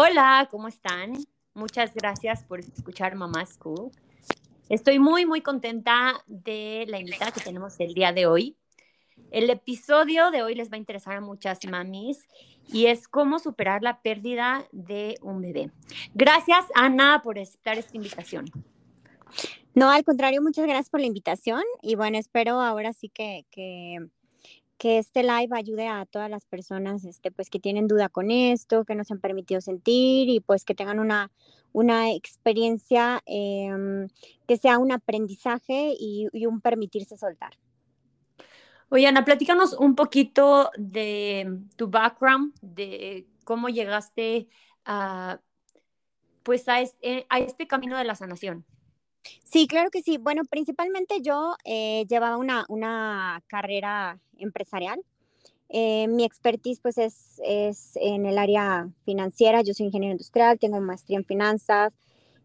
Hola, ¿cómo están? Muchas gracias por escuchar Mamá School. Estoy muy, muy contenta de la invitada que tenemos el día de hoy. El episodio de hoy les va a interesar a muchas mamis y es cómo superar la pérdida de un bebé. Gracias, Ana, por aceptar esta invitación. No, al contrario, muchas gracias por la invitación y bueno, espero ahora sí que, que que este live ayude a todas las personas este, pues, que tienen duda con esto, que no se han permitido sentir y pues que tengan una, una experiencia em, que sea un aprendizaje y, un permitirse soltar. Oye, Ana, platícanos un poquito de tu background, de cómo llegaste a, pues a, a este camino de la sanación. Sí, claro que sí. Bueno, principalmente yo eh, llevaba una, una, carrera empresarial. Eh, mi expertise pues es, es, en el área financiera. Yo soy ingeniero industrial, tengo maestría en finanzas,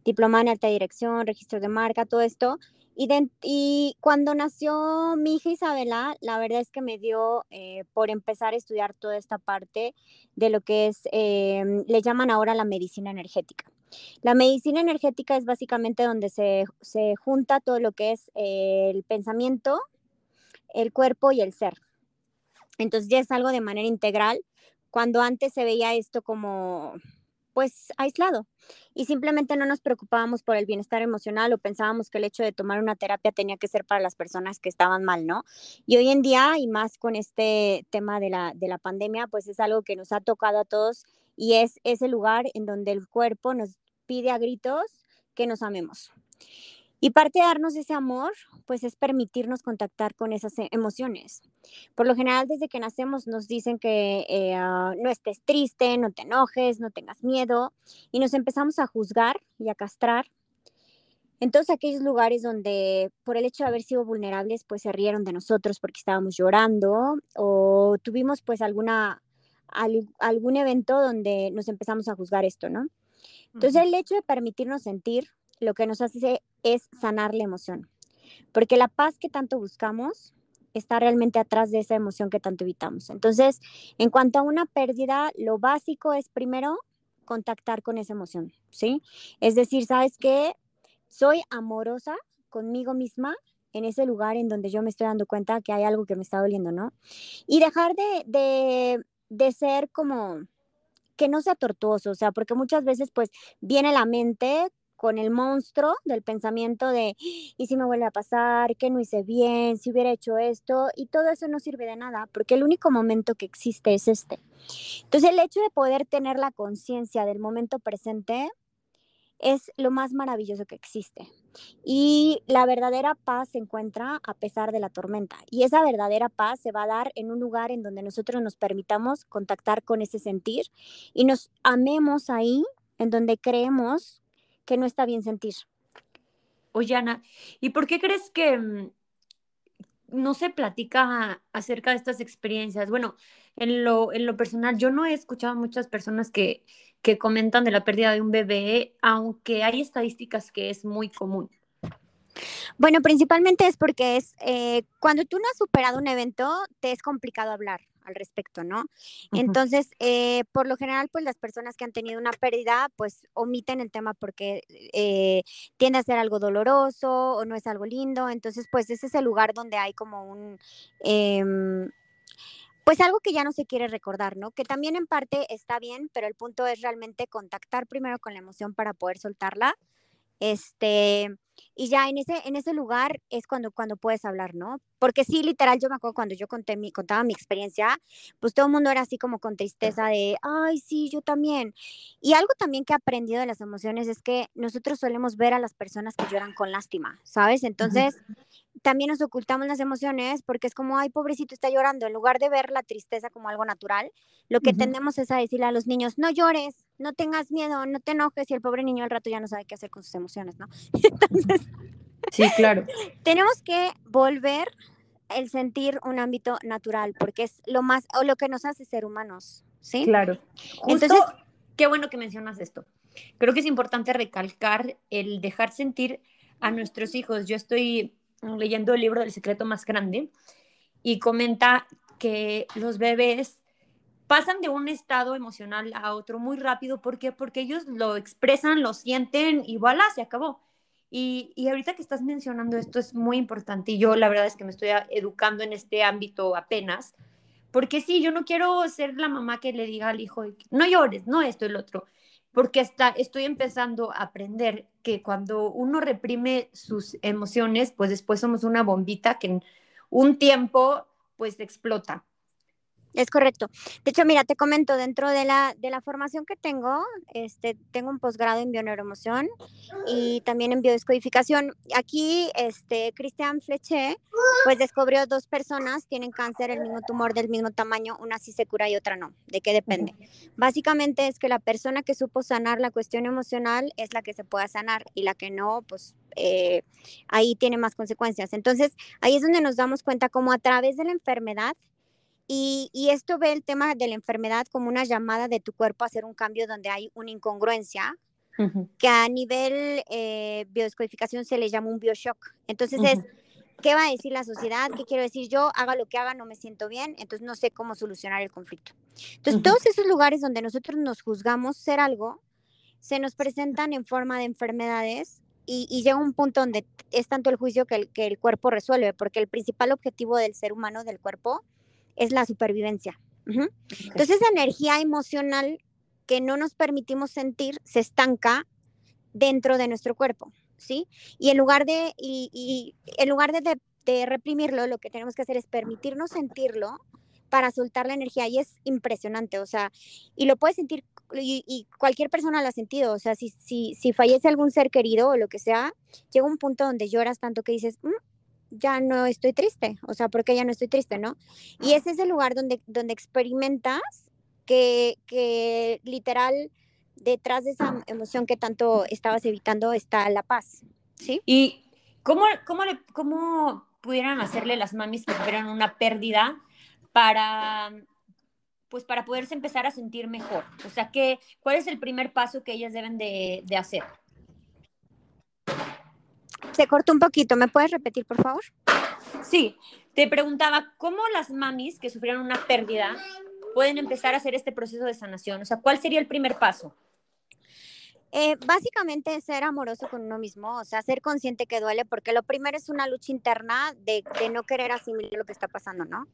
diploma en alta dirección, registro de marca, todo esto. Y, y cuando nació mi hija Isabela, la verdad es que me dio eh, por empezar a estudiar toda esta parte de lo que es, le llaman ahora la medicina energética. La medicina energética es básicamente donde se, junta todo lo que es el pensamiento, el cuerpo y el ser. Entonces ya es algo de manera integral, cuando antes se veía esto como pues aislado y simplemente no nos preocupábamos por el bienestar emocional o pensábamos que el hecho de tomar una terapia tenía que ser para las personas que estaban mal, ¿no? Y hoy en día, y más con este tema de la, de la pandemia, pues es algo que nos ha tocado a todos y es ese lugar en donde el cuerpo nos pide a gritos que nos amemos. Y parte de darnos ese amor, pues es permitirnos contactar con esas e, emociones. Por lo general, desde que nacemos nos dicen que eh, ah, no estés triste, no te enojes, no tengas miedo, y nos empezamos a juzgar y a castrar. Entonces, aquellos lugares donde por el hecho de haber sido vulnerables, pues se rieron de nosotros porque estábamos llorando o tuvimos pues alguna, algún evento donde nos empezamos a juzgar esto, ¿no? Entonces, el hecho de permitirnos sentir lo que nos hace es sanar la emoción, porque la paz que tanto buscamos está realmente atrás de esa emoción que tanto evitamos. Entonces, en cuanto a una pérdida, lo básico es primero contactar con esa emoción, ¿sí? Es decir, ¿sabes qué? Soy amorosa conmigo misma en ese lugar en donde yo me estoy dando cuenta que hay algo que me está doliendo, ¿no? Y dejar de, de, de ser como que no sea tortuoso, o sea, porque muchas veces pues viene la mente con el monstruo del pensamiento de, ¿y si me vuelve a pasar? ¿Qué no hice bien? ¿Si hubiera hecho esto? Y todo eso no sirve de nada, porque el único momento que existe es este. Entonces, el hecho de poder tener la conciencia del momento presente es lo más maravilloso que existe. Y la verdadera paz se encuentra a pesar de la tormenta. Y esa verdadera paz se va a dar en un lugar en donde nosotros nos permitamos contactar con ese sentir y nos amemos ahí, en donde creemos que no está bien sentir. Oye, Ana, ¿y por qué crees que mm, no se platica acerca de estas experiencias? Bueno, en lo, en lo personal, yo no he escuchado a muchas personas que, que comentan de la pérdida de un bebé, aunque hay estadísticas que es muy común. Bueno, principalmente es porque es eh, cuando tú no has superado un evento, te es complicado hablar al respecto, ¿no? Entonces, eh, por lo general, pues las personas que han tenido una pérdida, pues omiten el tema porque eh, tiende a ser algo doloroso o no es algo lindo. Entonces, pues ese es el lugar donde hay como un... Em, pues algo que ya no se quiere recordar, ¿no? Que también en parte está bien, pero el punto es realmente contactar primero con la emoción para poder soltarla. Este, y ya en ese, en ese lugar es cuando, cuando puedes hablar, ¿no? Porque sí, literal, yo me acuerdo cuando yo conté mi, contaba mi experiencia, pues todo el mundo era así como con tristeza de, ay, sí, yo también. Y algo también que he aprendido de las emociones es que nosotros solemos ver a las personas que lloran con lástima, ¿sabes? Entonces, también nos ocultamos las emociones porque es como, ay, pobrecito, está llorando. En lugar de ver la tristeza como algo natural, lo que tendemos es a decirle a los niños, no llores, no tengas miedo, no te enojes, y el pobre niño al rato ya no sabe qué hacer con sus emociones, ¿no? Entonces, sí, claro. tenemos que volver el sentir un ámbito natural, porque es lo más, o lo que nos hace ser humanos, ¿sí? Claro. Entonces, qué bueno que mencionas esto. Creo que es importante recalcar el dejar sentir a nuestros hijos. Yo estoy leyendo el libro del secreto más grande y comenta que los bebés pasan de un estado emocional a otro muy rápido. ¿Por qué? Porque ellos lo expresan, lo sienten y voilà, se acabó. Y, y, ahorita que estás mencionando esto es muy importante y yo la verdad es que me estoy educando en este ámbito apenas, porque sí, yo no quiero ser la mamá que le diga al hijo, no llores, no esto, el otro, porque hasta estoy empezando a aprender que cuando uno reprime sus emociones, pues después somos una bombita que en un tiempo pues explota. Es correcto. De hecho, mira, te comento, dentro de la, de la formación que tengo, este, tengo un posgrado en bioneuroemoción y también en biodescodificación. Aquí, este, Christian Fleché, pues descubrió dos personas tienen cáncer, el mismo tumor del mismo tamaño, una sí se cura y otra no. ¿De qué depende? Básicamente es que la persona que supo sanar la cuestión emocional es la que se pueda sanar y la que no, pues eh, ahí tiene más consecuencias. Entonces, ahí es donde nos damos cuenta como a través de la enfermedad, y, esto ve el tema de la enfermedad como una llamada de tu cuerpo a hacer un cambio donde hay una incongruencia, que a nivel eh, biodescodificación se le llama un bioshock. Entonces es, ¿qué va a decir la sociedad? ¿Qué quiero decir yo? Haga lo que haga, no me siento bien, entonces no sé cómo solucionar el conflicto. Entonces todos esos lugares donde nosotros nos juzgamos ser algo, se nos presentan en forma de enfermedades y, llega un punto donde es tanto el juicio que el, que el cuerpo resuelve, porque el principal objetivo del ser humano, del cuerpo, es la supervivencia. Entonces esa energía emocional que no nos permitimos sentir se estanca dentro de nuestro cuerpo, ¿sí? Y en lugar de, y, en lugar de, de, reprimirlo, lo que tenemos que hacer es permitirnos sentirlo para soltar la energía y es impresionante, o sea, y lo puedes sentir y, cualquier persona lo ha sentido, o sea, si, si, si fallece algún ser querido o lo que sea, llega un punto donde lloras tanto que dices, mm, ya no estoy triste, o sea, porque ya no estoy triste, ¿no? Y ese es el lugar donde, donde experimentas que, que literal detrás de esa emoción que tanto estabas evitando está la paz, ¿sí? ¿Y cómo, cómo, le, cómo pudieran hacerle las mamis que tuvieran una pérdida para, pues para poderse empezar a sentir mejor? O sea, ¿qué, ¿cuál es el primer paso que ellas deben de, de hacer? Se cortó un poquito, ¿me puedes repetir, por favor? Sí, te preguntaba cómo las mamis que sufrieron una pérdida pueden empezar a hacer este proceso de sanación. O sea, ¿cuál sería el primer paso? Eh, básicamente ser amoroso con uno mismo, o sea, ser consciente que duele, porque lo primero es una lucha interna de, de, no querer asimilar lo que está pasando, ¿no?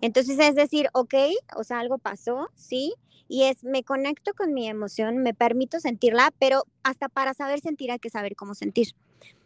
Entonces es decir, ok, o sea, algo pasó, sí, y es, me conecto con mi emoción, me permito sentirla, pero hasta para saber sentir hay que saber cómo sentir.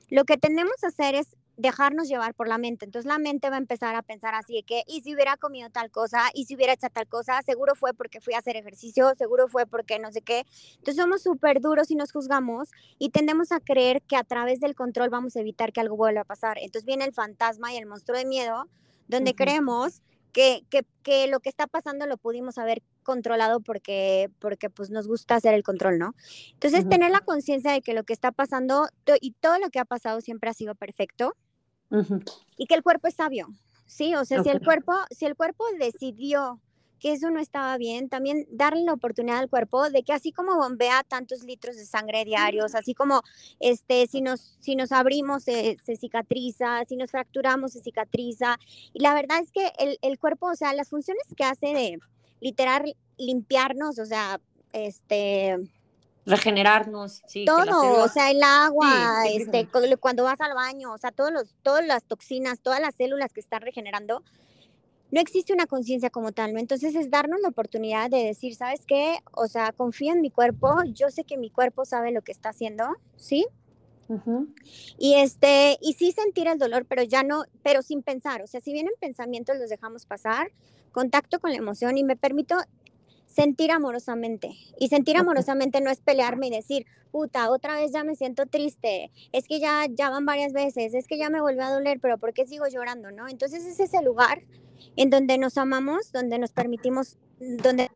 Lo que tenemos que hacer es dejarnos llevar por la mente. Entonces la mente va a empezar a pensar así de que, y si hubiera comido tal cosa, y si hubiera hecho tal cosa, seguro fue porque fui a hacer ejercicio, seguro fue porque no sé qué. Entonces somos súper duros y nos juzgamos y tendemos a creer que a través del control vamos a evitar que algo vuelva a pasar. Entonces viene el fantasma y el monstruo de miedo, donde creemos que, que, que, lo que está pasando lo pudimos haber controlado porque, porque pues nos gusta hacer el control, ¿no? Entonces, tener la conciencia de que lo que está pasando y todo lo que ha pasado siempre ha sido perfecto y que el cuerpo es sabio, ¿sí? O sea, si el cuerpo, si el cuerpo decidió que eso no estaba bien, también darle la oportunidad al cuerpo de que así como bombea tantos litros de sangre diarios, así como este, si nos, si nos abrimos se, cicatriza, si nos fracturamos se cicatriza. Y la verdad es que el, el, cuerpo, o sea, las funciones que hace de literal limpiarnos, o sea, este regenerarnos, sí. Todo, o sea, el agua, este, cuando vas al baño, o sea, todos los, todas las toxinas, todas las células que están regenerando, no existe una conciencia como tal, ¿no? Entonces es darnos la oportunidad de decir, ¿sabes qué? O sea, confío en mi cuerpo, yo sé que mi cuerpo sabe lo que está haciendo, ¿sí? Y este, y sí sentir el dolor, pero ya no, pero sin pensar, o sea, si vienen pensamientos los dejamos pasar, contacto con la emoción y me permito sentir amorosamente. Y sentir amorosamente no es pelearme y decir, puta, otra vez ya me siento triste, es que ya, ya van varias veces, es que ya me volvió a doler, pero ¿por qué sigo llorando? ¿No? Entonces es ese lugar en donde nos amamos, donde nos permitimos, donde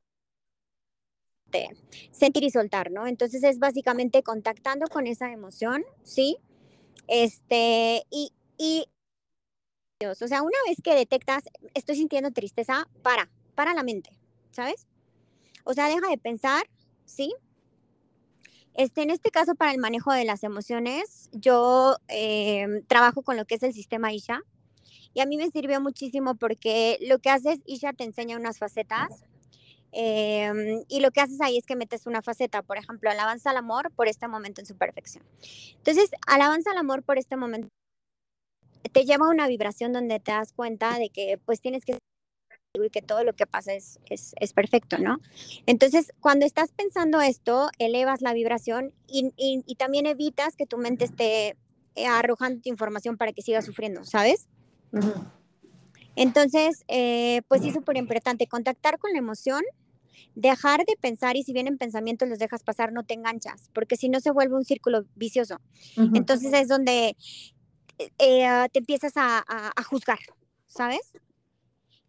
sentir y soltar, ¿no? Entonces es básicamente contactando con esa emoción, ¿sí? Este, y, y, o sea, una vez que detectas, estoy sintiendo tristeza, para, para la mente, ¿sabes? O sea, deja de pensar, ¿sí? Este, en este caso, para el manejo de las emociones, yo em, trabajo con lo que es el sistema Isha, y a mí me sirvió muchísimo porque lo que haces, Isha te enseña unas facetas Em, y lo que haces ahí es que metes una faceta, por ejemplo, alabanza al amor por este momento en su perfección. Entonces, alabanza al amor por este momento te lleva a una vibración donde te das cuenta de que pues tienes que y que todo lo que pasa es, es, es, perfecto, ¿no? Entonces, cuando estás pensando esto, elevas la vibración y, y, también evitas que tu mente esté eh, arrojando información para que sigas sufriendo, ¿sabes? Entonces, eh, pues sí, es súper importante contactar con la emoción, dejar de pensar y si vienen pensamientos los dejas pasar, no te enganchas, porque si no se vuelve un círculo vicioso. Entonces es donde eh, ah, te empiezas a, a, juzgar, ¿sabes?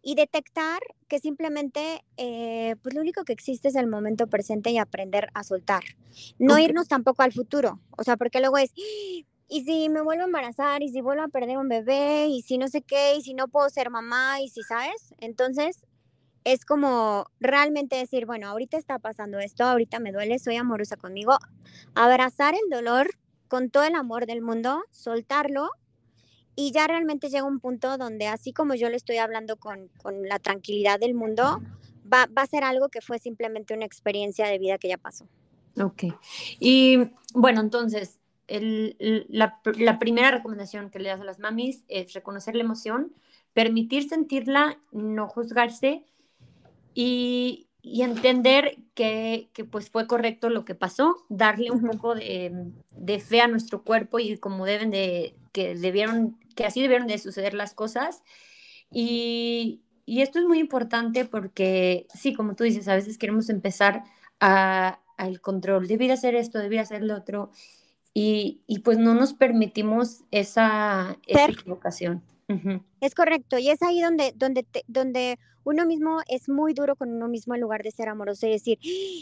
Y detectar que simplemente, eh, pues lo único que existe es el momento presente y aprender a soltar. No irnos tampoco al futuro, o sea, porque luego es, y si me vuelvo a embarazar, y si vuelvo a perder un bebé, y si no sé qué, y si no puedo ser mamá, y si sabes, entonces es como realmente decir, bueno, ahorita está pasando esto, ahorita me duele, soy amorosa conmigo, abrazar el dolor con todo el amor del mundo, soltarlo y ya realmente llega un punto donde así como yo le estoy hablando con, con la tranquilidad del mundo, va, va, a ser algo que fue simplemente una experiencia de vida que ya pasó. Ok. Y bueno, entonces, el, la, la, primera recomendación que le das a las mamis es reconocer la emoción, permitir sentirla, no juzgarse y, y entender que, que, pues fue correcto lo que pasó, darle un poco de, de, fe a nuestro cuerpo y como deben de, que debieron, que así debieron de suceder las cosas. Y, y esto es muy importante porque, sí, como tú dices, a veces queremos empezar a, al control, debí hacer esto, debí hacer lo otro, y, y, pues no nos permitimos esa, esa equivocación. Es correcto, y es ahí donde, donde, donde uno mismo es muy duro con uno mismo en lugar de ser amoroso y decir,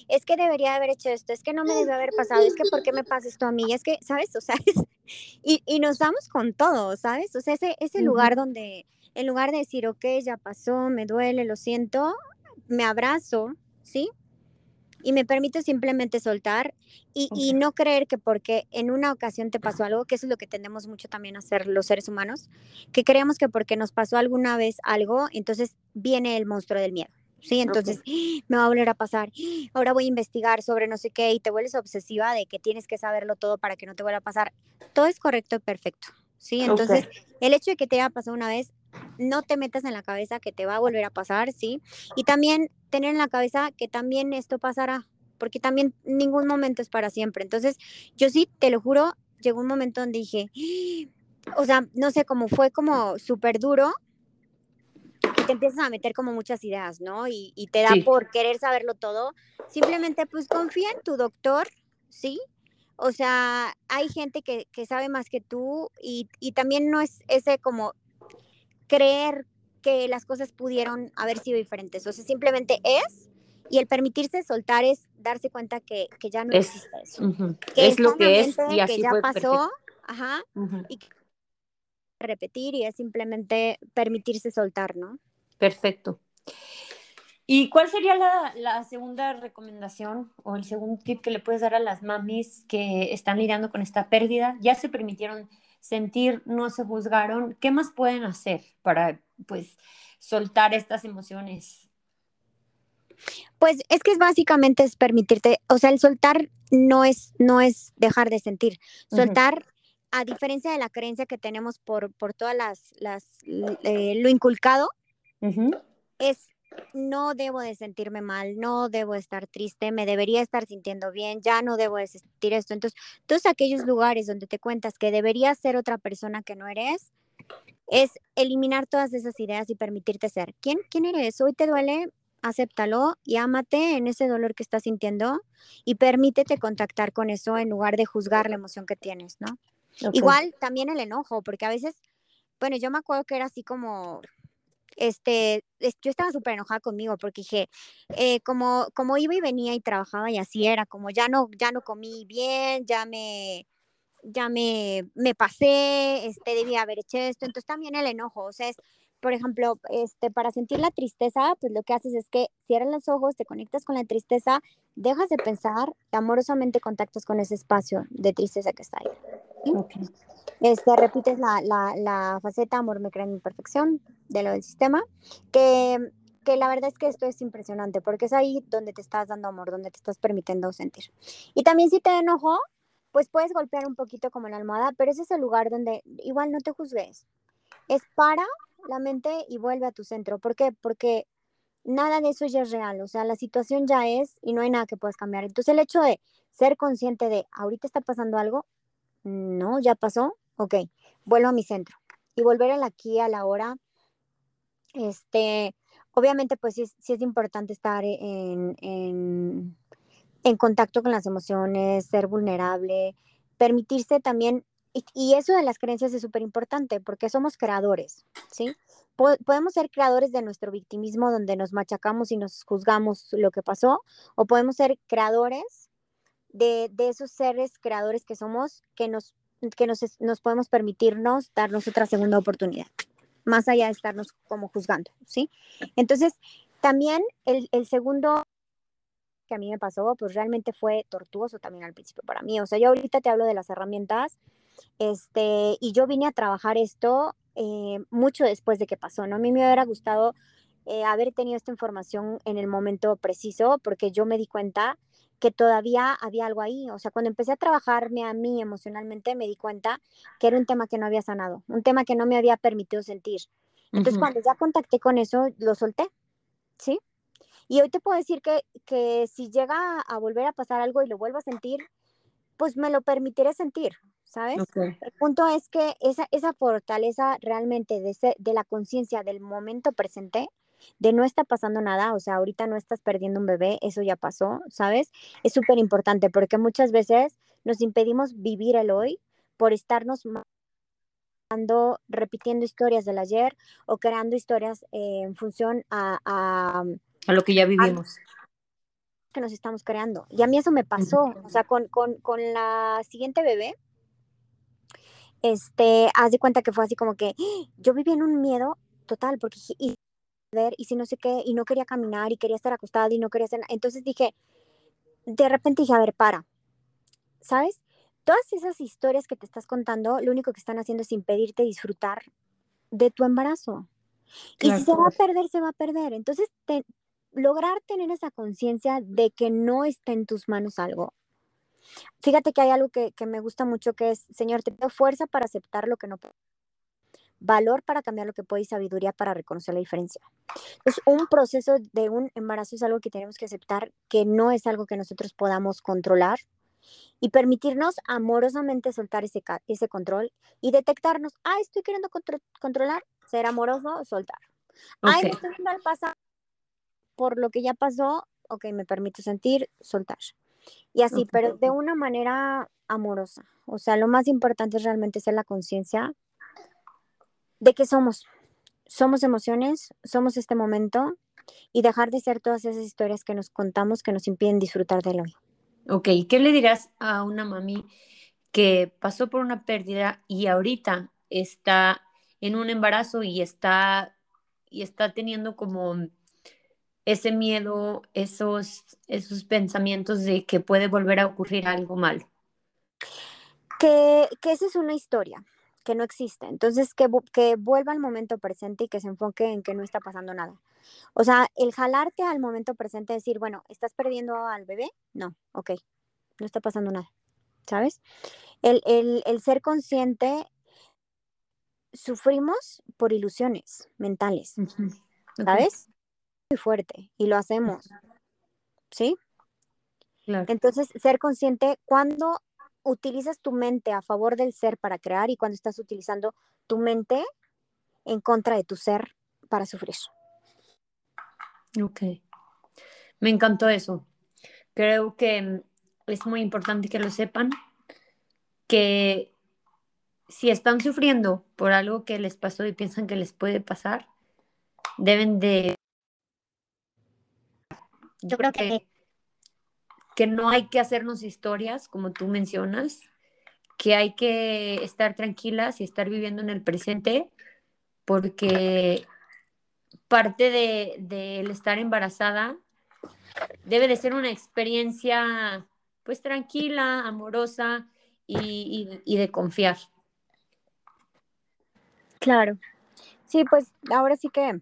es que debería haber hecho esto, es que no me debió haber pasado, es que ¿por qué me pasa esto a mí? Es que, ¿sabes? O sea, y, y, nos damos con todo, ¿sabes? O sea, ese, ese lugar donde, en lugar de decir, ok, ya pasó, me duele, lo siento, me abrazo, ¿sí? Y me permito simplemente soltar y, y, no creer que porque en una ocasión te pasó algo, que eso es lo que tendemos mucho también a hacer los seres humanos, que creemos que porque nos pasó alguna vez algo, entonces viene el monstruo del miedo. Sí, entonces me va a volver a pasar. Ahora voy a investigar sobre no sé qué y te vuelves obsesiva de que tienes que saberlo todo para que no te vuelva a pasar. Todo es correcto y perfecto. Sí, entonces el hecho de que te haya pasado una vez, no te metas en la cabeza que te va a volver a pasar, ¿sí? Y también tener en la cabeza que también esto pasará, porque también ningún momento es para siempre. Entonces, yo sí, te lo juro, llegó un momento donde dije, o sea, no sé, cómo fue como súper duro, y te empiezas a meter como muchas ideas, ¿no? Y, y te da por querer saberlo todo. Simplemente, pues confía en tu doctor, ¿sí? O sea, hay gente que, que sabe más que tú y, y también no es ese como creer que las cosas pudieron haber sido diferentes. O sea, simplemente es, y el permitirse soltar es darse cuenta que, que ya no existe eso. que es lo que es y así que ya fue pasó, ajá, y repetir y es simplemente permitirse soltar, ¿no? Perfecto. ¿Y cuál sería la, la, segunda recomendación o el segundo tip que le puedes dar a las mamis que están lidiando con esta pérdida? Ya se permitieron sentir, no se juzgaron. ¿Qué más pueden hacer para, pues, soltar estas emociones? Pues es que es básicamente es permitirte, o sea, el soltar no es, no es dejar de sentir. Soltar, a diferencia de la creencia que tenemos por, por todas las, las eh, lo inculcado, es no debo de sentirme mal, no debo estar triste, me debería estar sintiendo bien, ya no debo de sentir esto. Entonces, todos aquellos lugares donde te cuentas que deberías ser otra persona que no eres, es eliminar todas esas ideas y permitirte ser. ¿Quién, quién eres? Hoy te duele, acéptalo y ámate en ese dolor que estás sintiendo y permítete contactar con eso en lugar de juzgar la emoción que tienes, ¿no? Igual también el enojo, porque a veces, bueno, yo me acuerdo que era así como este, yo estaba súper enojada conmigo porque dije, eh, como, como iba y venía y trabajaba y así era, como ya no, ya no comí bien, ya me, ya me, me pasé, este, debía haber hecho esto, entonces también el enojo, o sea, es, por ejemplo, este, para sentir la tristeza, pues lo que haces es que cierras los ojos, te conectas con la tristeza, dejas de pensar, amorosamente contactas con ese espacio de tristeza que está ahí. Este, repites la, la, la, faceta amor me crea en imperfección de lo del sistema, que que la verdad es que esto es impresionante, porque es ahí donde te estás dando amor, donde te estás permitiendo sentir. Y también si te enojo, pues puedes golpear un poquito como en la almohada, pero ese es el lugar donde igual no te juzgues. Es para la mente y vuelve a tu centro. ¿Por qué? Porque nada de eso ya es real, o sea, la situación ya es y no hay nada que puedas cambiar. Entonces el hecho de ser consciente de, ahorita está pasando algo, no, ya pasó, ok, vuelvo a mi centro y volver al aquí, a la hora. Este, obviamente, pues sí, sí es importante estar en, en, en, contacto con las emociones, ser vulnerable, permitirse también, y, eso de las creencias es súper importante porque somos creadores, ¿sí? podemos ser creadores de nuestro victimismo donde nos machacamos y nos juzgamos lo que pasó, o podemos ser creadores de, de esos seres creadores que somos, que nos que nos, nos podemos permitirnos darnos otra segunda oportunidad, más allá de estarnos como juzgando, ¿sí? Entonces, también el, el segundo que a mí me pasó, pues realmente fue tortuoso también al principio para mí. O sea, yo ahorita te hablo de las herramientas, este, y yo vine a trabajar esto eh, mucho después de que pasó, ¿no? A mí me hubiera gustado eh, haber tenido esta información en el momento preciso, porque yo me di cuenta que todavía había algo ahí. O sea, cuando empecé a trabajarme a mí emocionalmente, me di cuenta que era un tema que no había sanado, un tema que no me había permitido sentir. Entonces, cuando ya contacté con eso, lo solté, ¿sí? Y hoy te puedo decir que, que si llega a volver a pasar algo y lo vuelvo a sentir, pues me lo permitiré sentir, ¿sabes? El punto es que esa, esa fortaleza realmente de, de la conciencia del momento presente de no está pasando nada, o sea, ahorita no estás perdiendo un bebé, eso ya pasó, ¿sabes? Es súper importante porque muchas veces nos impedimos vivir el hoy por estarnos repitiendo historias del ayer o creando historias eh, en función a, a, a, lo que ya vivimos. que nos estamos creando. Y a mí eso me pasó, o sea, con, con, con la siguiente bebé, este, haz de cuenta que fue así como que yo viví en un miedo total, porque y si no sé qué, y no quería caminar y quería estar acostada y no quería hacer nada. Entonces dije, de repente dije, a ver, para, ¿sabes? Todas esas historias que te estás contando, lo único que están haciendo es impedirte disfrutar de tu embarazo. Y si se va a perder, se va a perder. Entonces, lograr tener esa conciencia de que no está en tus manos algo. Fíjate que hay algo que, que me gusta mucho que es, Señor, te pido fuerza para aceptar lo que no puedo valor para cambiar lo que puede y sabiduría para reconocer la diferencia. Es un proceso de un embarazo es algo que tenemos que aceptar que no es algo que nosotros podamos controlar y permitirnos amorosamente soltar ese, ese control y detectarnos, ah, estoy queriendo controlar, ser amoroso, soltar. Ay, me estoy al por lo que ya pasó, ok, me permito sentir, soltar. Y así, pero de una manera amorosa. O sea, lo más importante es realmente ser la conciencia de qué somos. Somos emociones, somos este momento y dejar de ser todas esas historias que nos contamos que nos impiden disfrutar del hoy. Ok, ¿qué le dirás a una mami que pasó por una pérdida y ahorita está en un embarazo y está, y está teniendo como ese miedo, esos, esos pensamientos de que puede volver a ocurrir algo mal? Que, que esa es una historia que no existe. Entonces, que, que vuelva al momento presente y que se enfoque en que no está pasando nada. O sea, el jalarte al momento presente, decir, bueno, ¿estás perdiendo al bebé? No, ok, no está pasando nada, ¿sabes? El, el, el ser consciente, sufrimos por ilusiones mentales, ¿sabes? Muy fuerte y lo hacemos, ¿sí? Entonces, ser consciente cuando utilizas tu mente a favor del ser para crear y cuando estás utilizando tu mente en contra de tu ser para sufrir. Ok. Me encantó eso. Creo que es muy importante que lo sepan, que si están sufriendo por algo que les pasó y piensan que les puede pasar, deben de... Yo creo que que no hay que hacernos historias, como tú mencionas, que hay que estar tranquilas y estar viviendo en el presente, porque parte del de, estar embarazada debe de ser una experiencia pues tranquila, amorosa y, y de confiar. Claro. Sí, pues ahora sí que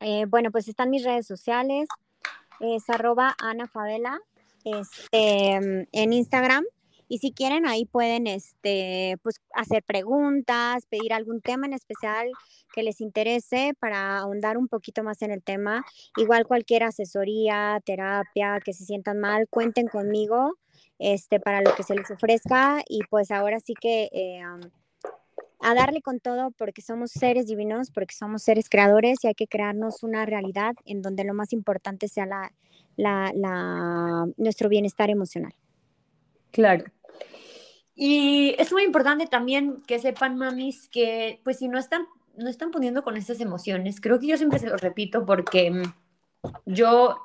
Eh, bueno, pues están mis redes sociales, es arroba Ana Favela, este, en Instagram. Y si quieren, ahí pueden este, pues, hacer preguntas, pedir algún tema en especial que les interese para ahondar un poquito más en el tema. Igual cualquier asesoría, terapia, que se sientan mal, cuenten conmigo este, para lo que se les ofrezca. Y pues ahora sí que eh, a darle con todo porque somos seres divinos, porque somos seres creadores y hay que crearnos una realidad en donde lo más importante sea la, nuestro bienestar emocional. Claro. Y es muy importante también que sepan, mamis, que pues si no están, no están poniendo con esas emociones, creo que yo siempre se lo repito porque mm, yo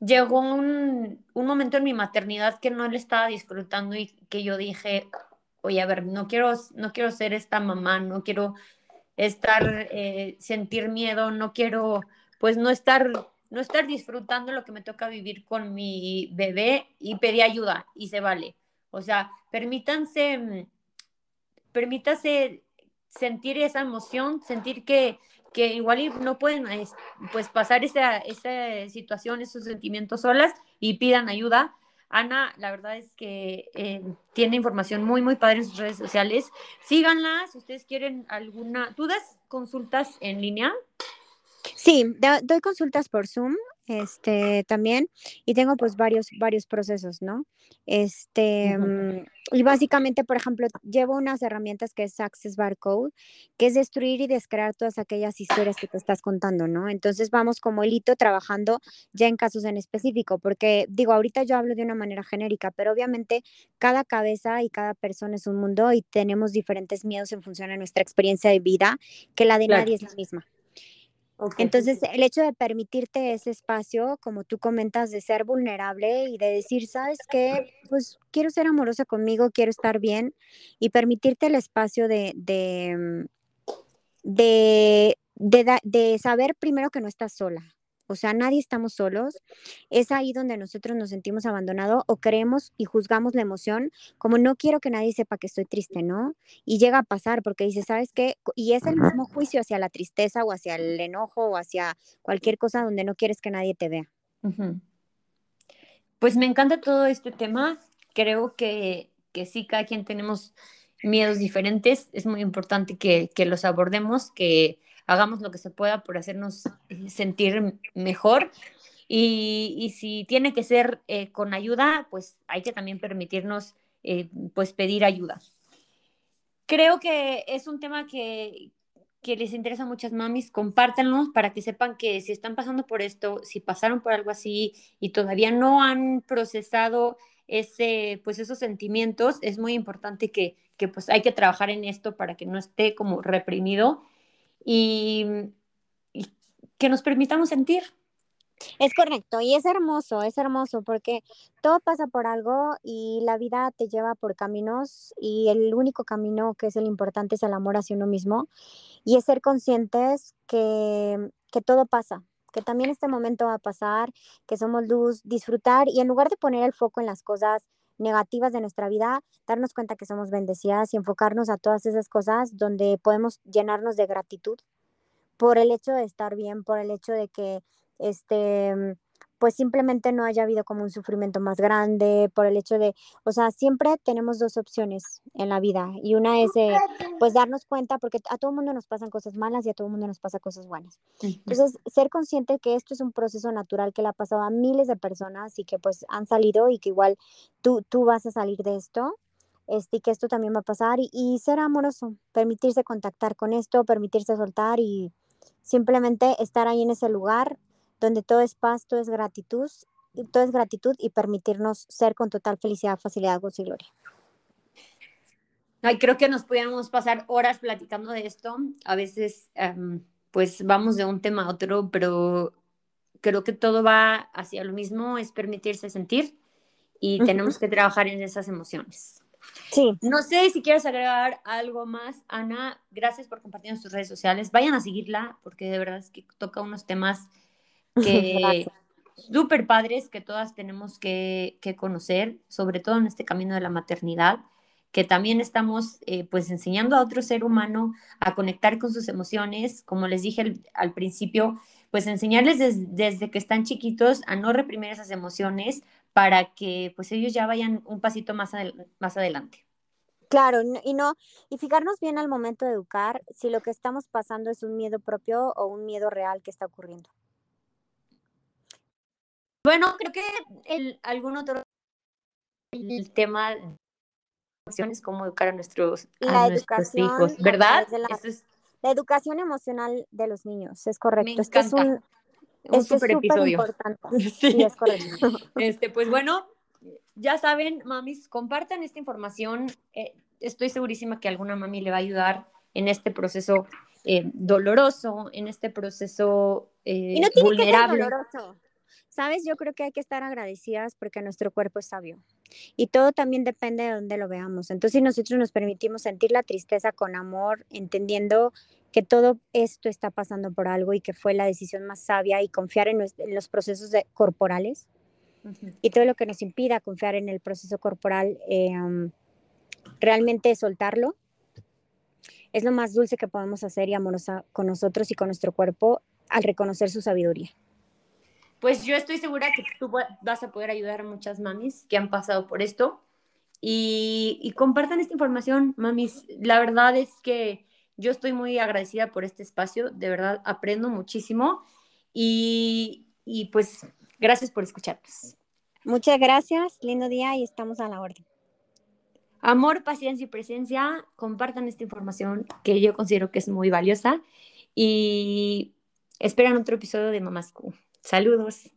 llegó un, un momento en mi maternidad que no le estaba disfrutando y que yo dije, oye, a ver, no quiero, no quiero ser esta mamá, no quiero estar, eh, sentir miedo, no quiero, pues no estar, no estar disfrutando lo que me toca vivir con mi bebé y pedí ayuda y se vale. O sea, permítanse, permítase sentir esa emoción, sentir que, que igual no pueden pues pasar esa, esa situación, esos sentimientos solas y pidan ayuda. Ana, la verdad es que eh, tiene información muy, muy padre en sus redes sociales. Síganla si ustedes quieren alguna. ¿Tú das consultas en línea? Sí, doy consultas por Zoom este, también, y tengo pues varios, varios procesos, ¿no? Este, mm, y básicamente, por ejemplo, llevo unas herramientas que es Access Barcode, que es destruir y descrear todas aquellas historias que te estás contando, ¿no? Entonces vamos como hito trabajando ya en casos en específico, porque digo, ahorita yo hablo de una manera genérica, pero obviamente cada cabeza y cada persona es un mundo y tenemos diferentes miedos en función de nuestra experiencia de vida, que la de nadie es la misma. Entonces, el hecho de permitirte ese espacio, como tú comentas, de ser vulnerable y de decir, ¿sabes qué? Pues quiero ser amorosa conmigo, quiero estar bien y permitirte el espacio de, de, mm, de, de saber primero que no estás sola, o sea, nadie estamos solos. Es ahí donde nosotros nos sentimos abandonados o creemos y juzgamos la emoción como no quiero que nadie sepa que estoy triste, ¿no? Y llega a pasar porque dice, ¿sabes qué? Y es el mismo juicio hacia la tristeza o hacia el enojo o hacia cualquier cosa donde no quieres que nadie te vea. Pues me encanta todo este tema. Creo que, que sí, cada quien tenemos miedos diferentes. Es muy importante que, que los abordemos, que hagamos lo que se pueda por hacernos eh, sentir mejor. Y, si tiene que ser eh, con ayuda, pues hay que también permitirnos eh, pues pedir ayuda. Creo que es un tema que, que les interesa a muchas mamis, compártanlo para que sepan que si están pasando por esto, si pasaron por algo así y todavía no han procesado ese, pues esos sentimientos, es muy importante que, que pues hay que trabajar en esto para que no esté como reprimido y, que nos permitamos sentir. Es correcto y es hermoso, es hermoso porque todo pasa por algo y la vida te lleva por caminos y el único camino que es el importante es el amor hacia uno mismo y es ser conscientes que, que todo pasa, que también este momento va a pasar, que somos luz, disfrutar y en lugar de poner el foco en las cosas negativas de nuestra vida, darnos cuenta que somos bendecidas y enfocarnos a todas esas cosas donde podemos llenarnos de gratitud por el hecho de estar bien, por el hecho de que este pues simplemente no haya habido como un sufrimiento más grande por el hecho de, o sea, siempre tenemos dos opciones en la vida y una es pues darnos cuenta porque a todo mundo nos pasan cosas malas y a todo mundo nos pasa cosas buenas. Entonces, ser consciente que esto es un proceso natural que le ha pasado a miles de personas y que pues han salido y que igual tú, tú vas a salir de esto. Este, y que esto también va a pasar y, y ser amoroso, permitirse contactar con esto, permitirse soltar y simplemente estar ahí en ese lugar donde todo es paz, todo es gratitud, todo es gratitud y permitirnos ser con total felicidad, facilidad, gozo y gloria. Ay, creo que nos podíamos pasar horas platicando de esto. A veces, em, pues vamos de un tema a otro, pero creo que todo va hacia lo mismo, es permitirse sentir y tenemos que trabajar en esas emociones. Sí. No sé si quieres agregar algo más, Ana. Gracias por compartir en tus redes sociales. Vayan a seguirla porque de verdad es que toca unos temas que súper padres que todas tenemos que, conocer, sobre todo en este camino de la maternidad, que también estamos eh, pues enseñando a otro ser humano a conectar con sus emociones. Como les dije al, principio, pues enseñarles desde que están chiquitos a no reprimir esas emociones para que pues ellos ya vayan un pasito más, más adelante. Claro, y no, y fijarnos bien al momento de educar si lo que estamos pasando es un miedo propio o un miedo real que está ocurriendo. Bueno, creo que el, algún otro el tema de emociones, cómo educar a nuestros, a nuestros hijos, ¿verdad? La, educación emocional de los niños, es correcto. Me este es un, un super episodio. Sí. es correcto. Este, pues bueno, ya saben, mamis, compartan esta información. Eh, estoy segurísima que alguna mami le va a ayudar en este proceso eh, doloroso, en este proceso eh, y no tiene vulnerable. Que ser doloroso. Sabes, yo creo que hay que estar agradecidas porque nuestro cuerpo es sabio y todo también depende de dónde lo veamos. Entonces, si nosotros nos permitimos sentir la tristeza con amor, entendiendo que todo esto está pasando por algo y que fue la decisión más sabia y confiar en, los procesos corporales, y todo lo que nos impida confiar en el proceso corporal, em, realmente soltarlo, es lo más dulce que podemos hacer y amorosa con nosotros y con nuestro cuerpo al reconocer su sabiduría. Pues yo estoy segura que tú vas a poder ayudar a muchas mamis que han pasado por esto. Y, y compartan esta información, mamis. La verdad es que yo estoy muy agradecida por este espacio, de verdad aprendo muchísimo. Y, y pues Gracias por escucharnos. Muchas gracias, lindo día y estamos a la orden. Amor, paciencia y presencia, compartan esta información que yo considero que es muy valiosa. Y esperan otro episodio de Mamás Saludos.